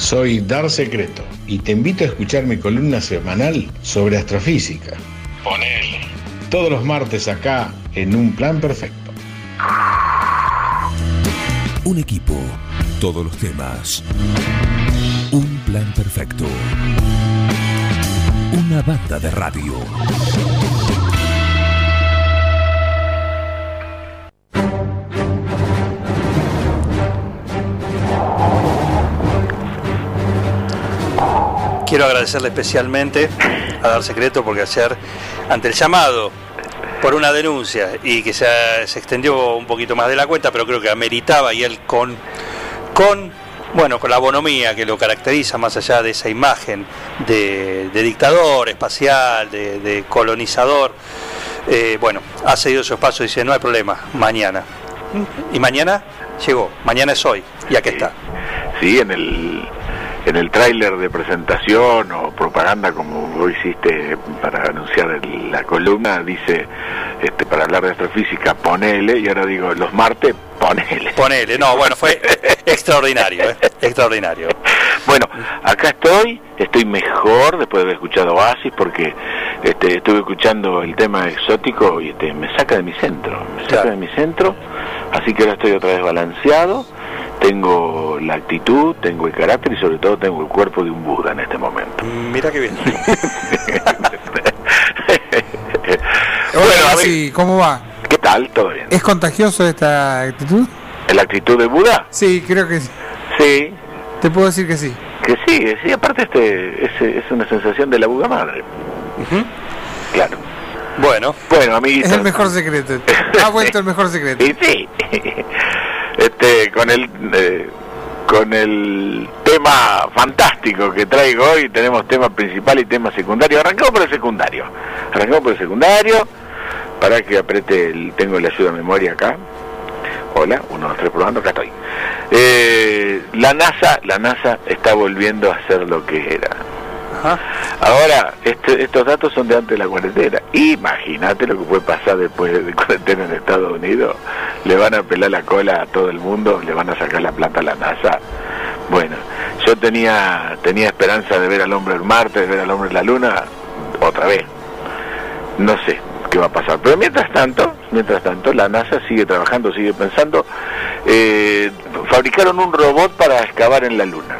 Soy Dar Secreto y te invito a escuchar mi columna semanal sobre astrofísica. Ponele. Todos los martes acá en Un Plan Perfecto. Un equipo, todos los temas. Un plan perfecto. Una banda de radio. Quiero agradecerle especialmente a Dar Secreto porque ayer, ante el llamado por una denuncia y que se, se extendió un poquito más de la cuenta, pero creo que ameritaba y él con, con bueno, con la bonomía que lo caracteriza, más allá de esa imagen de, dictador espacial, de, de colonizador, eh, bueno, ha cedido su espacio y dice, no hay problema, mañana. Y mañana llegó, mañana es hoy, y aquí está. Sí, en el, en el tráiler de presentación o propaganda como vos hiciste para anunciar el- la columna, dice, este, para hablar de astrofísica, ponele, y ahora digo, los martes, ponele. Ponele, no, bueno, fue extraordinario, ¿eh? extraordinario. Bueno, acá estoy, estoy mejor después de haber escuchado Oasis porque este, estuve escuchando el tema exótico y este, me saca de mi centro, me saca Claro. de mi centro, así que ahora estoy otra vez balanceado, tengo la actitud, tengo el carácter y sobre todo tengo el cuerpo de un Buda en este momento. Mira qué bien. bueno, a ver, Sí, ¿cómo va? ¿qué tal? ¿Todo bien? ¿Es contagioso esta actitud? ¿La actitud de Buda? Sí, creo que sí. Sí, Te puedo decir que sí. que sí, sí, aparte este es, es una sensación de la Buda madre. Claro. Bueno, Bueno, amiguitos. Es el mejor secreto. Ha vuelto el mejor secreto. Y sí, este, con el eh, con el tema fantástico que traigo hoy, tenemos tema principal y tema secundario. Arrancamos por el secundario. Arrancamos por el secundario. Para que apriete, el, tengo la ayuda de memoria acá. Hola, uno, dos, tres, probando, acá estoy. Eh, la NASA, la NASA está volviendo a ser lo que era. Ahora, este- estos datos son de antes de la cuarentena. Imagínate lo que puede pasar después de cuarentena en Estados Unidos. Le van a pelar la cola a todo el mundo, le van a sacar la plata a la NASA. Bueno, yo tenía tenía esperanza de ver al hombre en Marte, de ver al hombre en la Luna, otra vez. No sé qué va a pasar. Pero mientras tanto, mientras tanto, la NASA sigue trabajando, sigue pensando. Eh, fabricaron un robot para excavar en la Luna.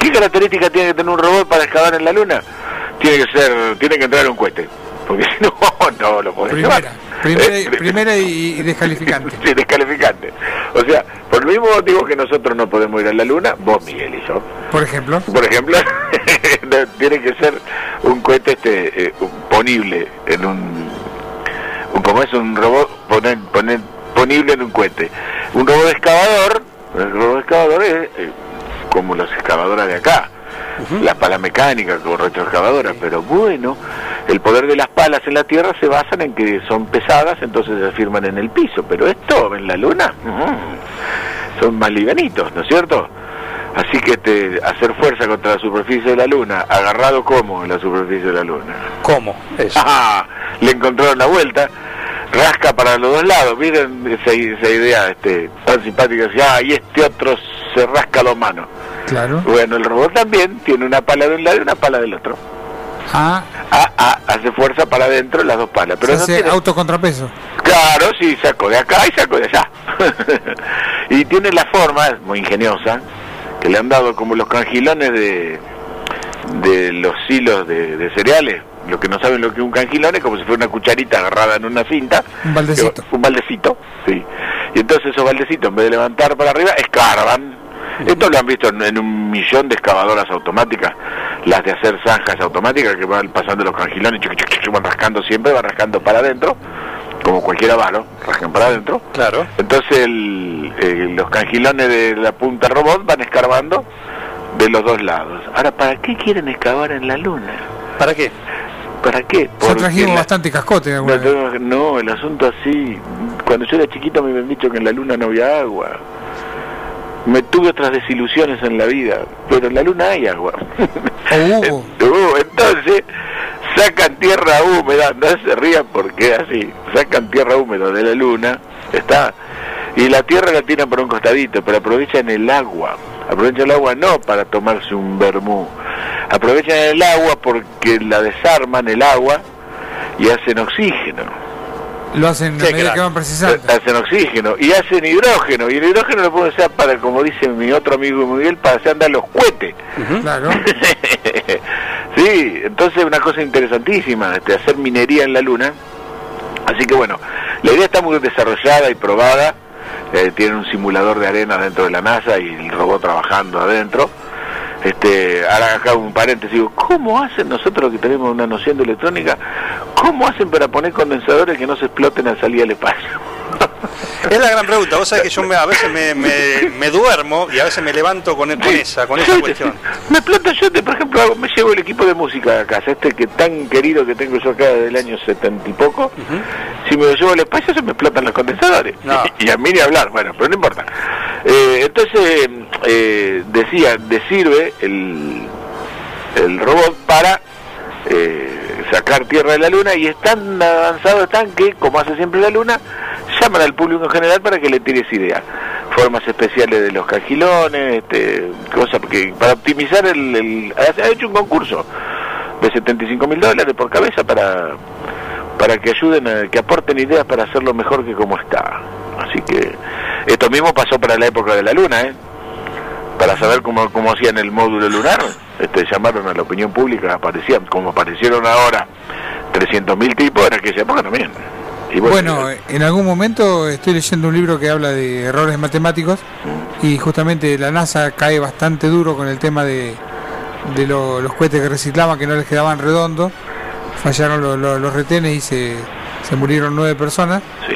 ¿Qué características tiene que tener un robot para excavar en la Luna? Tiene que ser, tiene que entrar un cohete, porque si no, no lo podés Primera. llevar. Primera, Eh, y descalificante. Sí, descalificante. O sea, por el mismo motivo que nosotros no podemos ir a la Luna, vos, Miguel y yo, Por ejemplo. por ejemplo, tiene que ser un cohete este eh, ponible en un, un como es un robot poner, poner ponible en un cohete. Un robot excavador, el robot excavador es eh, como las excavadoras de acá. Las palas mecánicas como retroexcavadoras, pero bueno, el poder de las palas en la Tierra se basan en que son pesadas, entonces se firman en el piso, pero esto en la Luna son más livianitos, ¿no es cierto? Así que este, hacer fuerza contra la superficie de la Luna, agarrado como en la superficie de la Luna. ¿cómo? Eso. Ah, le encontraron la vuelta, rasca para los dos lados, miren esa, esa idea este, tan simpática, decía, ah, y este otro se rasca los manos. Claro. Bueno, el robot también tiene una pala de un lado y una pala del otro. Ah, Ah, ah, hace fuerza para adentro las dos palas, pero se no hace tiene... autocontrapeso. Claro, sí, saco de acá y saco de allá. y tiene la forma, muy ingeniosa, que le han dado como los cangilones de, de los hilos de, de cereales. Los que no saben lo que es un cangilón es como si fuera una cucharita agarrada en una cinta. Un baldecito. Un baldecito, sí. Y entonces esos baldecitos, en vez de levantar para arriba, escarban. Esto lo han visto en, en un millón de excavadoras automáticas, las de hacer zanjas automáticas que van pasando los cangilones, chuc, chuc, chuc, van rascando siempre, van rascando para adentro, como cualquier avalo, rascan para adentro. Claro. Entonces el- eh, los cangilones de la punta robot van escarbando de los dos lados. Ahora, ¿para qué quieren excavar en la luna? ¿Para qué? ¿Para qué? Ya Porque trajimos la- bastante cascote alguna no, no, no, el asunto así. Cuando yo era chiquito me habían dicho que en la luna no había agua. Me tuve otras desilusiones en la vida, pero en la luna hay agua. Uh, entonces sacan tierra húmeda, no se rían porque así, sacan tierra húmeda de la luna, está, y la tierra la tiran por un costadito, pero aprovechan el agua, Aprovechan el agua no para tomarse un vermú. Aprovechan el agua porque la desarman el agua y hacen oxígeno. Lo hacen a Sí, medida que van precisando. Hacen oxígeno y hacen hidrógeno. Y el hidrógeno lo pueden usar para, como dice mi otro amigo Miguel, para hacer andar los cohetes. Claro. sí, entonces una cosa interesantísima, este, hacer minería en la Luna. Así que bueno, la idea está muy desarrollada y probada. Eh, tienen un simulador de arena dentro de la NASA y el robot trabajando adentro. Este, ahora acá un paréntesis, digo, ¿cómo hacen nosotros que tenemos una noción de electrónica? ¿Cómo hacen para poner condensadores que no se exploten al salir al espacio? Es la gran pregunta. Vos sabés que yo me- a veces me, me- me duermo y a veces me levanto con, con esa, con esa cuestión. Me explota yo, te, por ejemplo, hago- me llevo el equipo de música a casa, este que tan querido que tengo yo acá desde el año setenta y poco. Si me lo llevo al espacio se me explotan los condensadores. No. y a mí ni hablar, bueno, pero no importa. Eh, entonces, eh, decía, de sirve el, el robot para eh, sacar tierra de la luna y están avanzados están que, como hace siempre la luna, llaman al público en general para que le tires ideas. Formas especiales de los cajilones, este, cosas que para optimizar el, el- ha hecho un concurso de 75 mil dólares por cabeza para para que ayuden, a- que aporten ideas para hacerlo mejor que como está. Así que esto mismo pasó para la época de la luna, ¿eh? Para saber cómo, cómo hacían el módulo lunar, este, llamaron a la opinión pública, aparecían, como aparecieron ahora 300.000 tipos, en aquella época también. Y Bueno, en algún momento estoy leyendo un libro que habla de errores matemáticos y justamente la NASA cae bastante duro con el tema de, de lo- los cohetes que reciclaban que no les quedaban redondos. Fallaron lo- lo- los retenes y se, se murieron nueve personas. sí.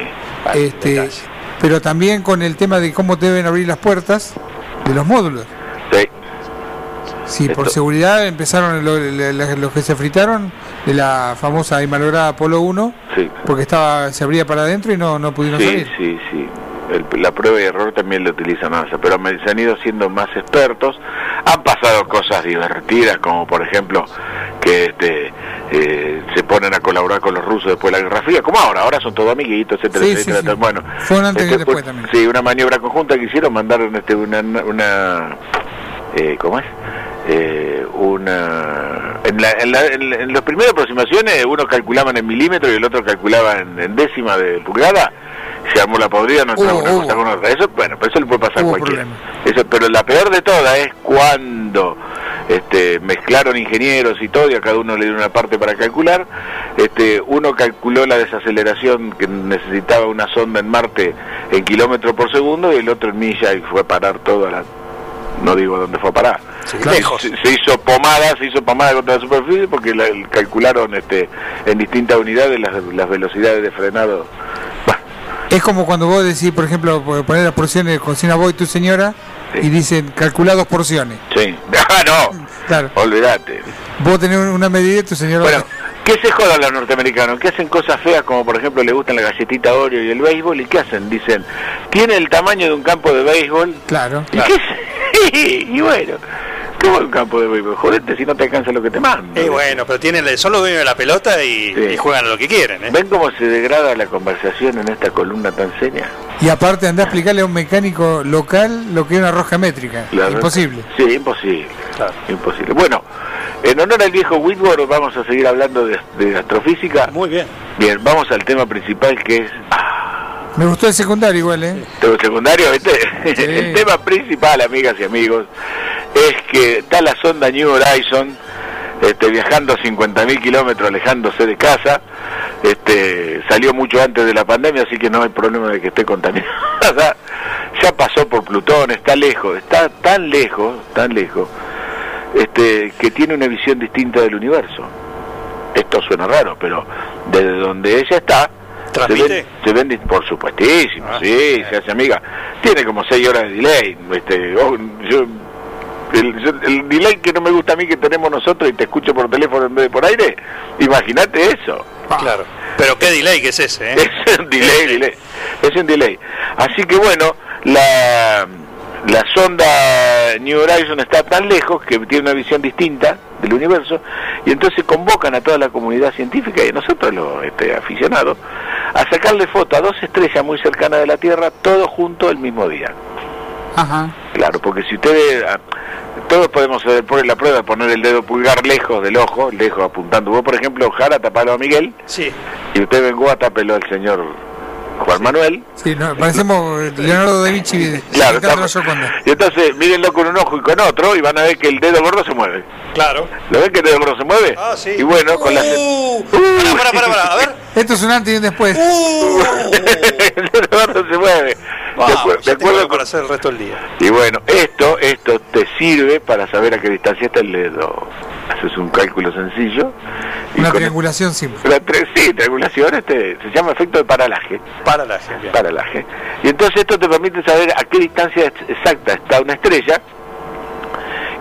Este, pero también con el tema de cómo deben abrir las puertas de los módulos. Sí. Sí, por seguridad empezaron los que se fritaron de la famosa y malograda Apolo 1 Sí. porque estaba se abría para adentro y no, no pudieron Sí, salir. sí, sí. El- la prueba y error también lo utiliza NASA, pero me- se han ido siendo más expertos. Han pasado cosas divertidas, como por ejemplo que este, eh, se ponen a colaborar con los rusos después de la Guerra Fría, como ahora, ahora son todos amiguitos, etcétera, Sí, etcétera. sí, sí. Bueno, Fue un antes y después pues, también. Sí, una maniobra conjunta que hicieron, mandaron este, una, una eh, ¿cómo es? Eh, una en, la, en, la- en en las primeras aproximaciones uno calculaban en milímetros y el otro calculaba en, décima de pulgada se armó la podrida no entraba Hubo, una hubo. cosa con otra eso bueno pero eso le puede pasar a cualquiera problema. eso pero la peor de todas es cuando este, mezclaron ingenieros y todo y a cada uno le dieron una parte para calcular este uno calculó la desaceleración que necesitaba una sonda en Marte en kilómetros por segundo y el otro en milla y fue a parar todo a la no digo dónde fue a parar Sí, Claro. se, se hizo pomada, se hizo pomada contra la superficie porque la- calcularon este en distintas unidades las, las velocidades de frenado. Bah, Es como cuando vos decís, por ejemplo, po- poner las porciones, cocina vos y tu señora, Sí. y dicen calcula dos porciones. sí. Ah, no, Claro, olvídate. vos tenés una medida y tu señora Bueno. ¿qué se jodan los norteamericanos? Que hacen cosas feas como por ejemplo le gustan la galletita Oreo y el béisbol y qué hacen? Dicen, tiene el tamaño de un campo de béisbol. Claro. ¿Y qué es? y bueno, ¿cómo un campo de béisbol? Jodete si no te alcanza lo que te manda. Y bueno, pero tienen, son los dueños de la pelota y, Sí. y juegan a lo que quieren. ¿eh? ¿Ven cómo se degrada la conversación en esta columna tan seria? Y aparte andá a explicarle a un mecánico local lo que es una roja métrica. La Imposible. Sí, imposible. Claro. Imposible. Bueno, en honor al viejo Whitworth vamos a seguir hablando de, de astrofísica. Muy bien. Bien, vamos al tema principal que es Me gustó el secundario igual, ¿eh? tema secundario. ¿viste? Sí. El tema principal, amigas y amigos, es que está la sonda New Horizon este, viajando 50.000 kilómetros, alejándose de casa. Este, salió mucho antes de la pandemia, así que no hay problema de que esté contaminada. ya pasó por Plutón, está lejos, está tan lejos, tan lejos, este, que tiene una visión distinta del universo. Esto suena raro, pero desde donde ella está, se ¿Transmite? ven, se ven di- por supuestísimo, Ah, sí, se hace amiga. Tiene como 6 horas de delay. Este, oh, yo, el, yo- el delay que no me gusta a mí que tenemos nosotros y te escucho por teléfono en vez de por aire, imagínate eso. Claro. Pero qué delay que es ese, ¿eh? Es un delay, delay. Es un delay. Así que bueno, la, la sonda New Horizon está tan lejos que tiene una visión distinta del universo y entonces convocan a toda la comunidad científica y a nosotros los este, aficionados a sacarle foto a dos estrellas muy cercanas de la Tierra, todos juntos el mismo día. Ajá. Claro, porque si ustedes, ah, todos podemos hacer la prueba, poner el dedo pulgar lejos del ojo, lejos apuntando. Vos, por ejemplo, Jara, tapalo a Miguel, Sí. y usted vengo a tapelo al señor Juan Manuel. Sí, no, parecemos Leonardo da Vinci Claro, estamos- y entonces mírenlo con un ojo y con otro y van a ver que el dedo gordo se mueve. Claro. ¿Lo ven que el dedo gordo se mueve? Ah, sí. Y bueno, con las... Uh, pará, pará, pará, a ver. Esto es un antes y un después. Uh. el dedo gordo se mueve. Vamos, de, acuer- de acuerdo con- para hacer el resto del día. Y bueno, esto, esto te sirve para saber a qué distancia está el dedo. Haces un cálculo sencillo. y Una triangulación simple. La tri- sí, triangulación este, se llama efecto de paralaje. Para la gente. Paralaje. Y entonces esto te permite saber a qué distancia ex- exacta está una estrella.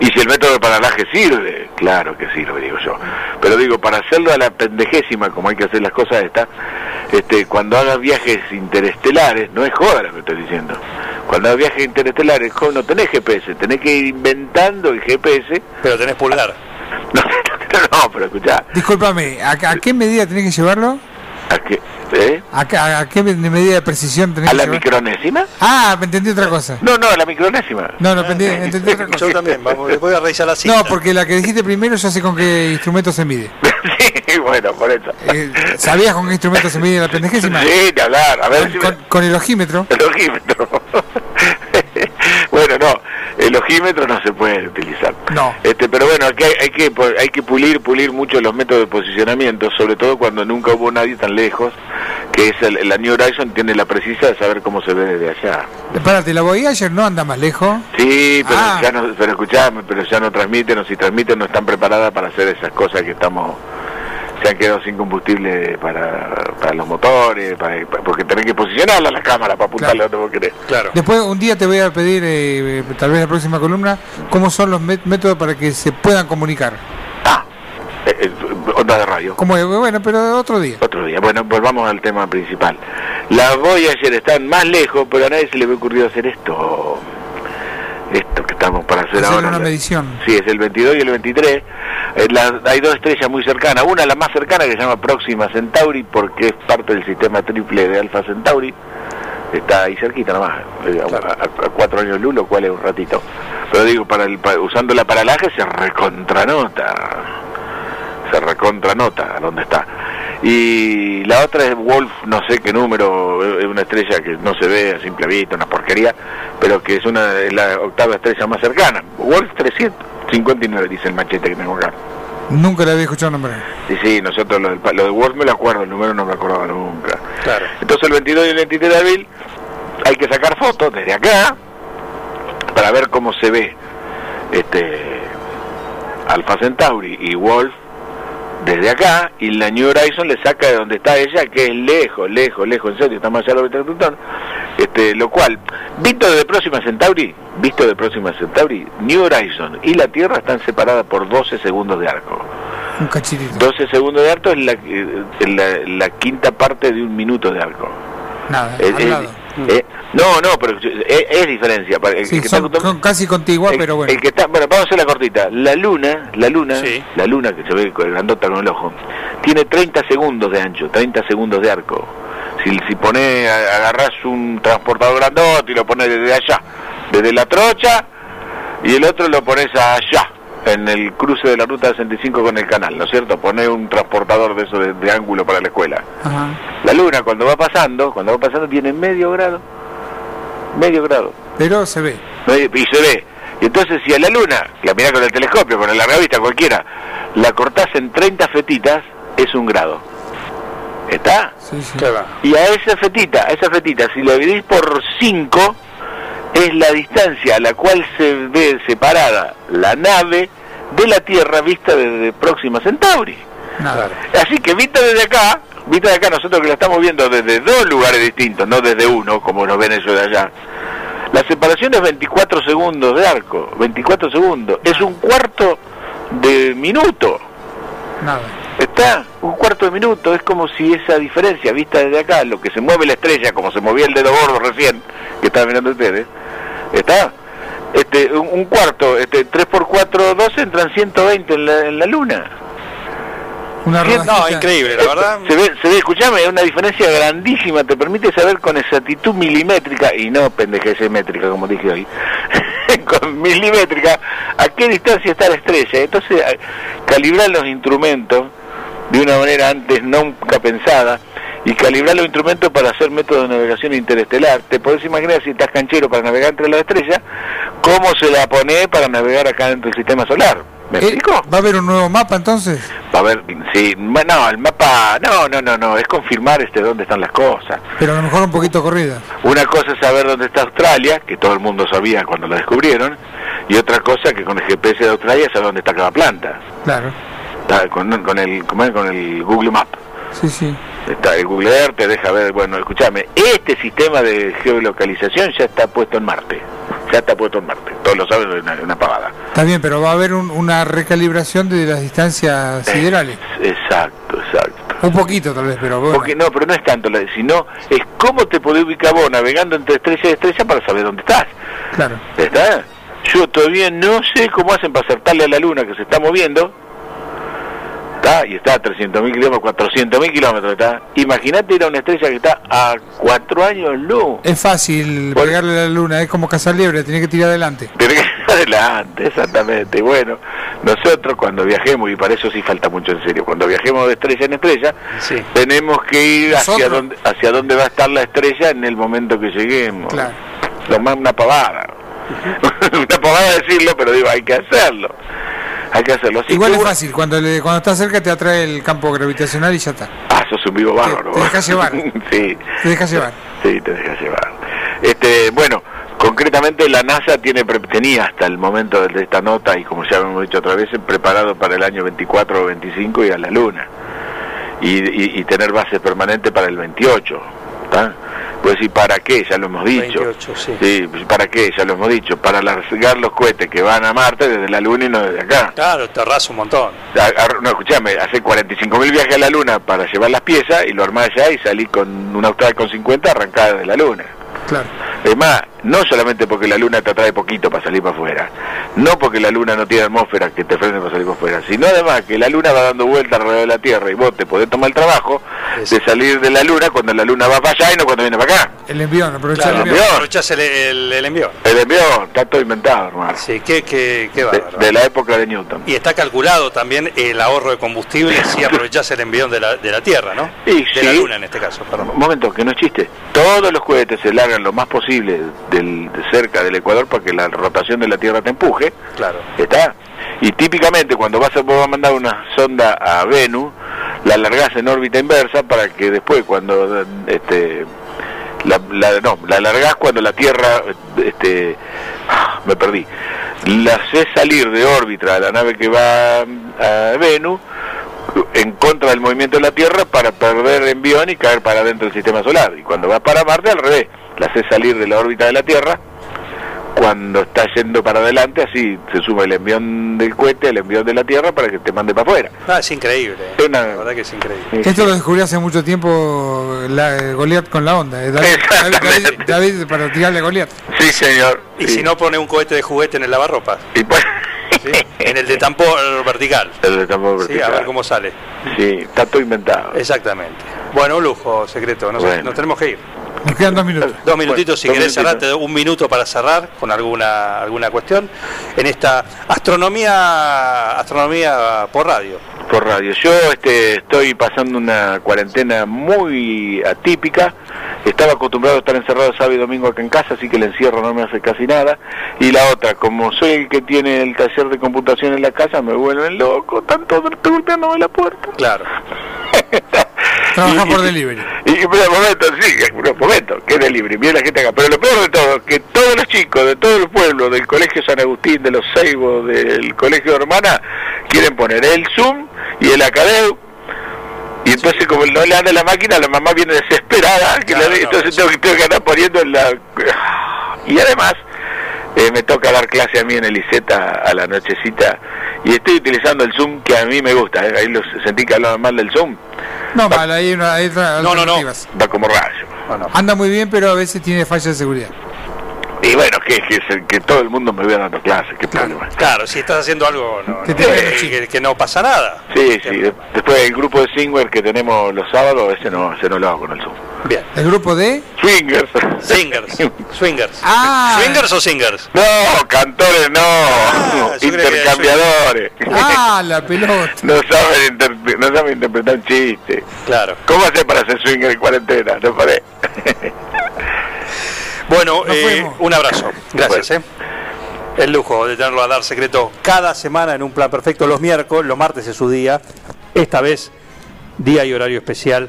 Y si el método de paralaje sirve, claro que sirve, digo yo. Pero digo, para hacerlo a la pendejésima, como hay que hacer las cosas estas, este, cuando hagas viajes interestelares, no es joda lo que estoy diciendo. Cuando hagas viajes interestelares, no tenés GPS, tenés que ir inventando el GPS. Pero tenés pulgar. No, no, no, pero escuchá, Discúlpame, ¿a, a qué medida tenés que llevarlo? ¿A qué, eh? ¿A, a qué me- medida de precisión tenés ¿A la micronésima? Ah, me entendí otra cosa. No, no, a la micronésima. No, no, entendí, entendí otra cosa. Yo también, vamos, voy a revisar la cita. No, porque la que dijiste primero ya sé con qué instrumento se mide. sí, bueno, por eso. Eh, ¿Sabías con qué instrumento se mide la pendejésima? Sí, de hablar, a ver si Con, me- con el ojímetro. El ojímetro. No, el ojímetro no se puede utilizar. No. Este, pero bueno, aquí hay, hay que hay que pulir pulir mucho los métodos de posicionamiento, sobre todo cuando nunca hubo nadie tan lejos, que es el, la New Horizon tiene la precisa de saber cómo se ve desde allá. Espérate, la Voyager no anda más lejos. Sí, pero Ah. ya no, pero escuchame, pero ya no transmiten, o si transmiten no están preparadas para hacer esas cosas que estamos se han quedado sin combustible para, para los motores, para- para- porque tenés que posicionarla la cámara para apuntarle a donde vos querés. Claro. Después un día te voy a pedir, eh, eh, tal vez en la próxima columna, cómo son los mé- métodos para que se puedan comunicar. Ah, eh, eh, onda de radio. Como, eh, bueno, pero otro día. Otro día. Bueno, volvamos al tema principal. Las Voyager están más lejos, pero a nadie se le había ocurrido hacer esto. Esto que estamos para hacer, Hacer ahora. una medición. Sí, es el 22 y el 23. Eh, la- hay dos estrellas muy cercanas. Una, la más cercana, que se llama Próxima Centauri, porque es parte del sistema triple de Alpha Centauri. Está ahí cerquita nomás, eh, a- Claro. a, a cuatro años luz, lo cual es un ratito. Pero digo, para el, pa- usando la paralaje se recontranota. Se recontranota dónde está. Y la otra es Wolf, no sé qué número, es una estrella que no se ve a simple vista, una porquería, pero que es una es la octava estrella más cercana. Wolf 359, dice el machete que tengo acá. Nunca le había escuchado nombrar. Sí, sí, nosotros lo, del pa- lo de Wolf me lo acuerdo, el número no me acordaba nunca. Claro. Entonces el 22 y el 23 de abril hay que sacar fotos desde acá para ver cómo se ve este Alpha Centauri y Wolf desde acá y la New Horizon le saca de donde está ella que es lejos, lejos, lejos, en serio, está más allá de la Plutón. Este, lo cual, visto de Próxima Centauri, visto de Próxima Centauri, New Horizon y la Tierra están separadas por 12 segundos de arco. Un cachitito. 12 segundos de arco es la, eh, la, la quinta parte de un minuto de arco. Nada, eh, no, no, pero es, es diferencia. para el Sí, que son, está- son casi contigua, el- pero bueno. el que está, bueno, vamos a hacer la cortita. La luna, la luna, Sí. la luna que se ve con- grandota con el ojo, tiene 30 segundos de ancho, 30 segundos de arco. Si, si pone, agarrás un transportador grandote y lo pones desde allá, desde la trocha, y el otro lo pones allá, en el cruce de la ruta 65 con el canal, ¿no es cierto? Pones un transportador de eso de, de ángulo para la escuela. Ajá. La luna cuando va pasando, cuando va pasando tiene medio grado, medio grado. Pero se ve. Medio- y se ve. Y entonces si a la luna, la mirás con el telescopio, con el larga vista, cualquiera, la cortás en 30 fetitas, es un grado. ¿Está? Sí, sí. Claro. Y a esa fetita, a esa fetita, si la dividís por 5, es la distancia a la cual se ve separada la nave de la Tierra vista desde Próxima Centauri. Nada. Así que vista desde acá, vista de acá nosotros que la estamos viendo desde dos lugares distintos, no desde uno, como nos ven ellos de allá. La separación es 24 segundos de arco, 24 segundos. Es un cuarto de minuto. Nada. Está, un cuarto de minuto, es como si esa diferencia, vista desde acá, lo que se mueve la estrella, como se movía el dedo gordo recién, que estaban mirando ustedes, está, este, un, un cuarto, este, 3 por 4, 12, entran 120 en la, en la luna. Una. No, increíble, la verdad. Se ve, se ve, escuchame, es una diferencia grandísima, te permite saber con exactitud milimétrica, y no pendejez métrica como dije hoy, con milimétrica a qué distancia está la estrella. Entonces, calibrar los instrumentos de una manera antes nunca pensada y calibrar los instrumentos para hacer métodos de navegación interestelar. Te podés imaginar si estás canchero para navegar entre las estrellas, cómo se la pone para navegar acá dentro del sistema solar. ¿Me eh, explico? ¿Va a haber un nuevo mapa entonces? Va a haber, sí, no, el mapa, no, no, no, no, es confirmar este dónde están las cosas. Pero a lo mejor un poquito corrida. Una cosa es saber dónde está Australia, que todo el mundo sabía cuando la descubrieron, y otra cosa que con el GPS de Australia sabe dónde está cada planta. Claro. Con, con, el, con el Google Map. Sí, sí. Está, el Google Earth te deja ver, bueno, escúchame, este sistema de geolocalización ya está puesto en Marte. Ya está puesto en Marte. Todos lo saben, es una, pavada. Está bien, pero va a haber una recalibración de las distancias siderales. Exacto, exacto. Un poquito tal vez, pero bueno. Porque, no, pero no es tanto, sino es cómo te podés ubicar vos navegando entre estrella y estrella para saber dónde estás. Claro. ¿Está? Yo todavía no sé cómo hacen para acertarle a la luna que se está moviendo, y está a 300.000 kilómetros, 400.000 kilómetros, está. Imagínate ir a una estrella que está a 4 años luz. Es fácil pegarle a la luna, es como cazar liebre, tiene que tirar adelante. Tiene que tirar adelante, exactamente. Bueno, nosotros cuando viajemos, y para eso sí falta mucho en serio, cuando viajemos de estrella en estrella, tenemos que ir hacia donde, hacia dónde va a estar la estrella en el momento que lleguemos. Claro. Lo más una pavada. una pavada decirlo, pero digo, hay que hacerlo hay que hacerlo así. Igual es fácil, cuando le, cuando estás cerca te atrae el campo gravitacional y ya está. Ah, sos un vivo bárbaro. Te, dejas llevar. sí. Te dejas llevar. Sí, te dejas llevar. Este, bueno, concretamente la NASA tiene tenía hasta el momento de esta nota, y como ya hemos dicho otra vez, preparado para el año 24 o 25 y a la Luna. Y, y, tener base permanente para el 28. ¿Está? Pues ¿y para qué? Ya lo hemos dicho. 28, sí. ¿para qué? Ya lo hemos dicho. Para largar los cohetes que van a Marte desde la Luna y no desde acá. Claro, te arrasa un montón. no, escuchame, hace 45.000 viajes a la Luna para llevar las piezas y lo armás allá y salí con una Austral con 50 arrancada de la Luna. Claro. Es más, no solamente porque la luna te atrae poquito para salir para afuera, no porque la luna no tiene atmósfera que te frene para salir para afuera, sino además que la luna va dando vueltas alrededor de la Tierra y vos te podés tomar el trabajo de salir de la luna cuando la luna va para allá y no cuando viene para acá. El envión, aprovechar el envión. Aprovechás el, el, envión. El envión, está todo inventado, hermano. Sí, qué, qué, qué de, la época de Newton. Y está calculado también el ahorro de combustible si aprovechás el envión de la, de la Tierra, ¿no? de la luna en este caso, perdón. Un momento, que no es chiste. Todos los cohetes se largan lo más posible del, de cerca del Ecuador para que la rotación de la Tierra te empuje. Claro. ¿Está? Y típicamente cuando vas a, mandar una sonda a Venus, la largas en órbita inversa para que después cuando este la, no, la largás cuando la Tierra este me perdí. La haces salir de órbita a la nave que va a Venus en contra del movimiento de la Tierra para perder envión y caer para dentro del sistema solar. Y cuando va para Marte, al revés, la hace salir de la órbita de la Tierra cuando está yendo para adelante, así se suma el envión del cohete, el envión de la Tierra para que te mande para afuera. Ah, es increíble. Es la verdad que es increíble. Esto lo descubrió hace mucho tiempo la Goliat con la onda. ¿eh? David, para tirarle a Goliat. Sí, señor. Y si no pone un cohete de juguete en el lavarropas. Y pues... En el de tambor vertical. El de tambor vertical. Sí, a ver cómo sale. Sí, está todo inventado. Exactamente. Bueno, un lujo, secreto. Nos, nos tenemos que ir. Nos quedan dos minutos. Dos minutitos, si querés cerrar, te doy un minuto para cerrar con alguna alguna cuestión en esta astronomía astronomía por radio. Por radio. Yo este, estoy pasando una cuarentena muy atípica. Estaba acostumbrado a estar encerrado sábado y domingo acá en casa, así que el encierro no me hace casi nada. Y la otra, como soy el que tiene el taller de computación en la casa, me vuelven loco, tanto golpeándome la puerta. Claro. Trabaja por delivery. Y, y un momento, sí, un momento, que delivery, mira la gente acá. Pero lo peor de todo, que todos los chicos de todo el pueblo, del Colegio San Agustín, de los Seibos, del Colegio de Hermana, quieren poner el Zoom y el Acadeu. Y entonces, como no le anda la máquina, la mamá viene desesperada, que entonces tengo, tengo, que andar poniendo en la. Y además, eh, me toca dar clase a mí en el ICETA a la nochecita y estoy utilizando el Zoom que a mí me gusta. ¿eh? Ahí los, sentí que hablaban mal del Zoom. No, mal, ahí hay, una, hay no, no, no. Va como rayo. Anda muy bien, pero a veces tiene fallas de seguridad. Y bueno, que, que, que todo el mundo me vea dando clases, qué claro. problema. Claro, si estás haciendo algo no, que, que, no pasa nada. Sí, sí. Después el grupo de Singware que tenemos los sábados, ese no, ese no lo hago con el Zoom. Bien. ¿El grupo de? Swingers. Singers. Swingers. Ah. ¿Swingers o singers? No, cantores no, Ah, intercambiadores. Ah, la pelota. No saben, inter- no saben interpretar un chiste. Claro. ¿Cómo hacer para ser swinger en cuarentena? ¿No paré? Bueno, eh, un abrazo. Gracias, ¿eh? El lujo de tenerlo a dar secreto cada semana en un plan perfecto. Los miércoles, los martes es su día. Esta vez, día y horario especial,